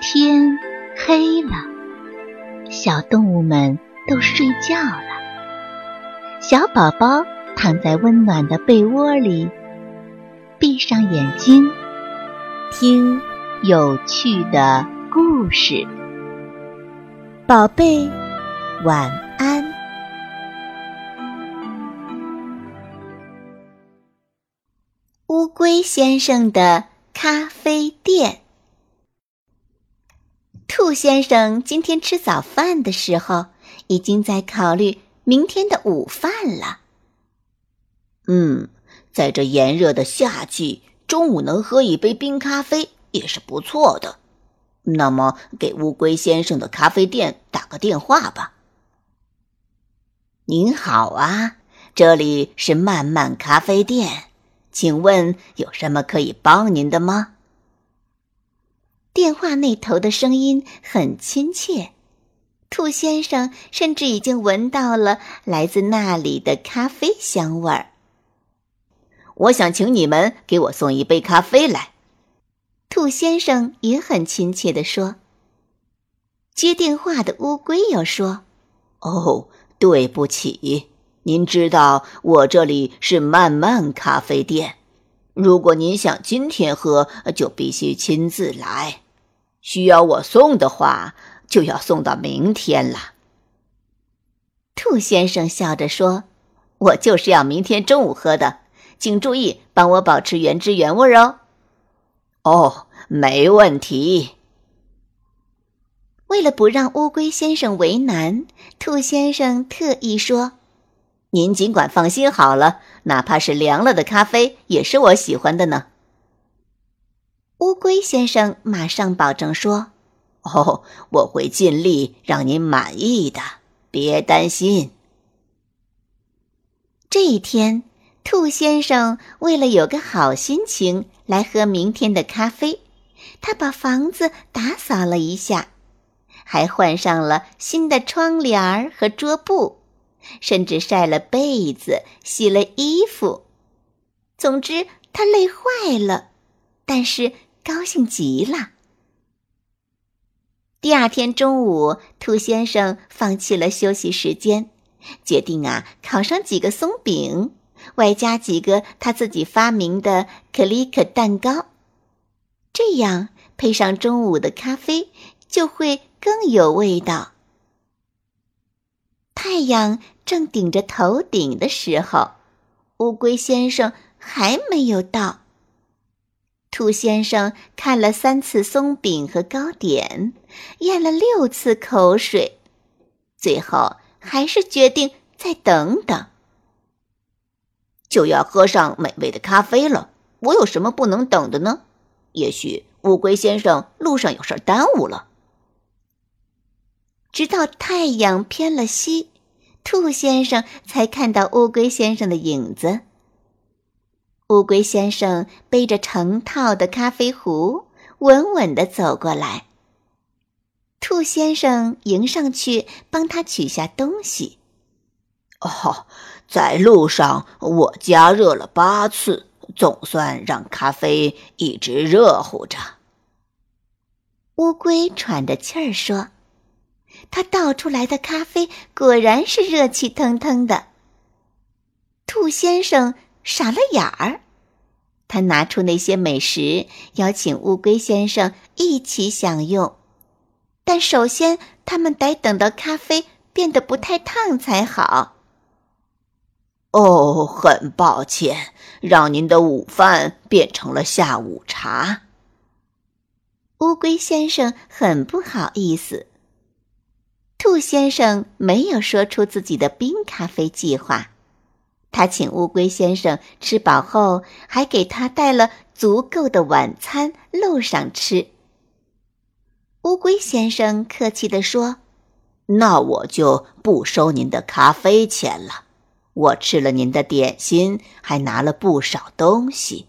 天黑了，小动物们都睡觉了。小宝宝躺在温暖的被窝里，闭上眼睛，听有趣的故事。宝贝，晚安。乌龟先生的咖啡店。兔先生今天吃早饭的时候，已经在考虑明天的午饭了。嗯，在这炎热的夏季，中午能喝一杯冰咖啡也是不错的。那么，给乌龟先生的咖啡店打个电话吧。您好啊，这里是漫漫咖啡店，请问有什么可以帮您的吗？电话那头的声音很亲切，兔先生甚至已经闻到了来自那里的咖啡香味儿。我想请你们给我送一杯咖啡来。兔先生也很亲切地说。接电话的乌龟又说：“哦，对不起，您知道我这里是慢慢咖啡店，如果您想今天喝，就必须亲自来。”需要我送的话，就要送到明天了。兔先生笑着说：“我就是要明天中午喝的，请注意帮我保持原汁原味哦。”哦，没问题。为了不让乌龟先生为难，兔先生特意说：“您尽管放心好了，哪怕是凉了的咖啡，也是我喜欢的呢。”乌龟先生马上保证说：“哦，我会尽力让您满意的，别担心。”这一天，兔先生为了有个好心情来喝明天的咖啡，他把房子打扫了一下，还换上了新的窗帘和桌布，甚至晒了被子、洗了衣服。总之，他累坏了，但是。高兴极了。第二天中午，兔先生放弃了休息时间，决定啊烤上几个松饼，外加几个他自己发明的可丽可蛋糕，这样配上中午的咖啡就会更有味道。太阳正顶着头顶的时候，乌龟先生还没有到。兔先生看了三次松饼和糕点，咽了六次口水，最后还是决定再等等。就要喝上美味的咖啡了，我有什么不能等的呢？也许乌龟先生路上有事耽误了。直到太阳偏了西，兔先生才看到乌龟先生的影子。乌龟先生背着成套的咖啡壶，稳稳地走过来。兔先生迎上去帮他取下东西。哦，在路上我加热了八次，总算让咖啡一直热乎着。乌龟喘着气儿说：“他倒出来的咖啡果然是热气腾腾的。”兔先生。傻了眼儿，他拿出那些美食，邀请乌龟先生一起享用。但首先，他们得等到咖啡变得不太烫才好。哦，很抱歉，让您的午饭变成了下午茶。乌龟先生很不好意思。兔先生没有说出自己的冰咖啡计划。他请乌龟先生吃饱后，还给他带了足够的晚餐，路上吃。乌龟先生客气地说：“那我就不收您的咖啡钱了。我吃了您的点心，还拿了不少东西。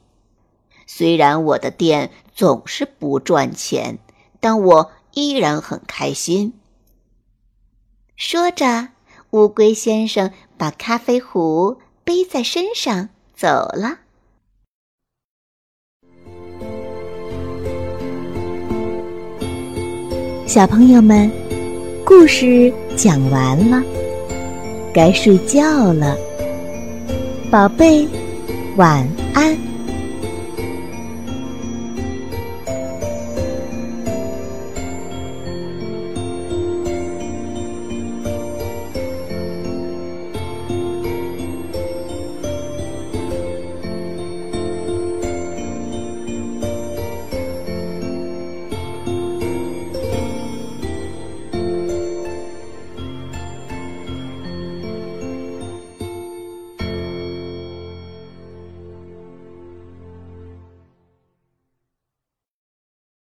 虽然我的店总是不赚钱，但我依然很开心。”说着，乌龟先生把咖啡壶。背在身上走了。小朋友们，故事讲完了，该睡觉了，宝贝，晚安。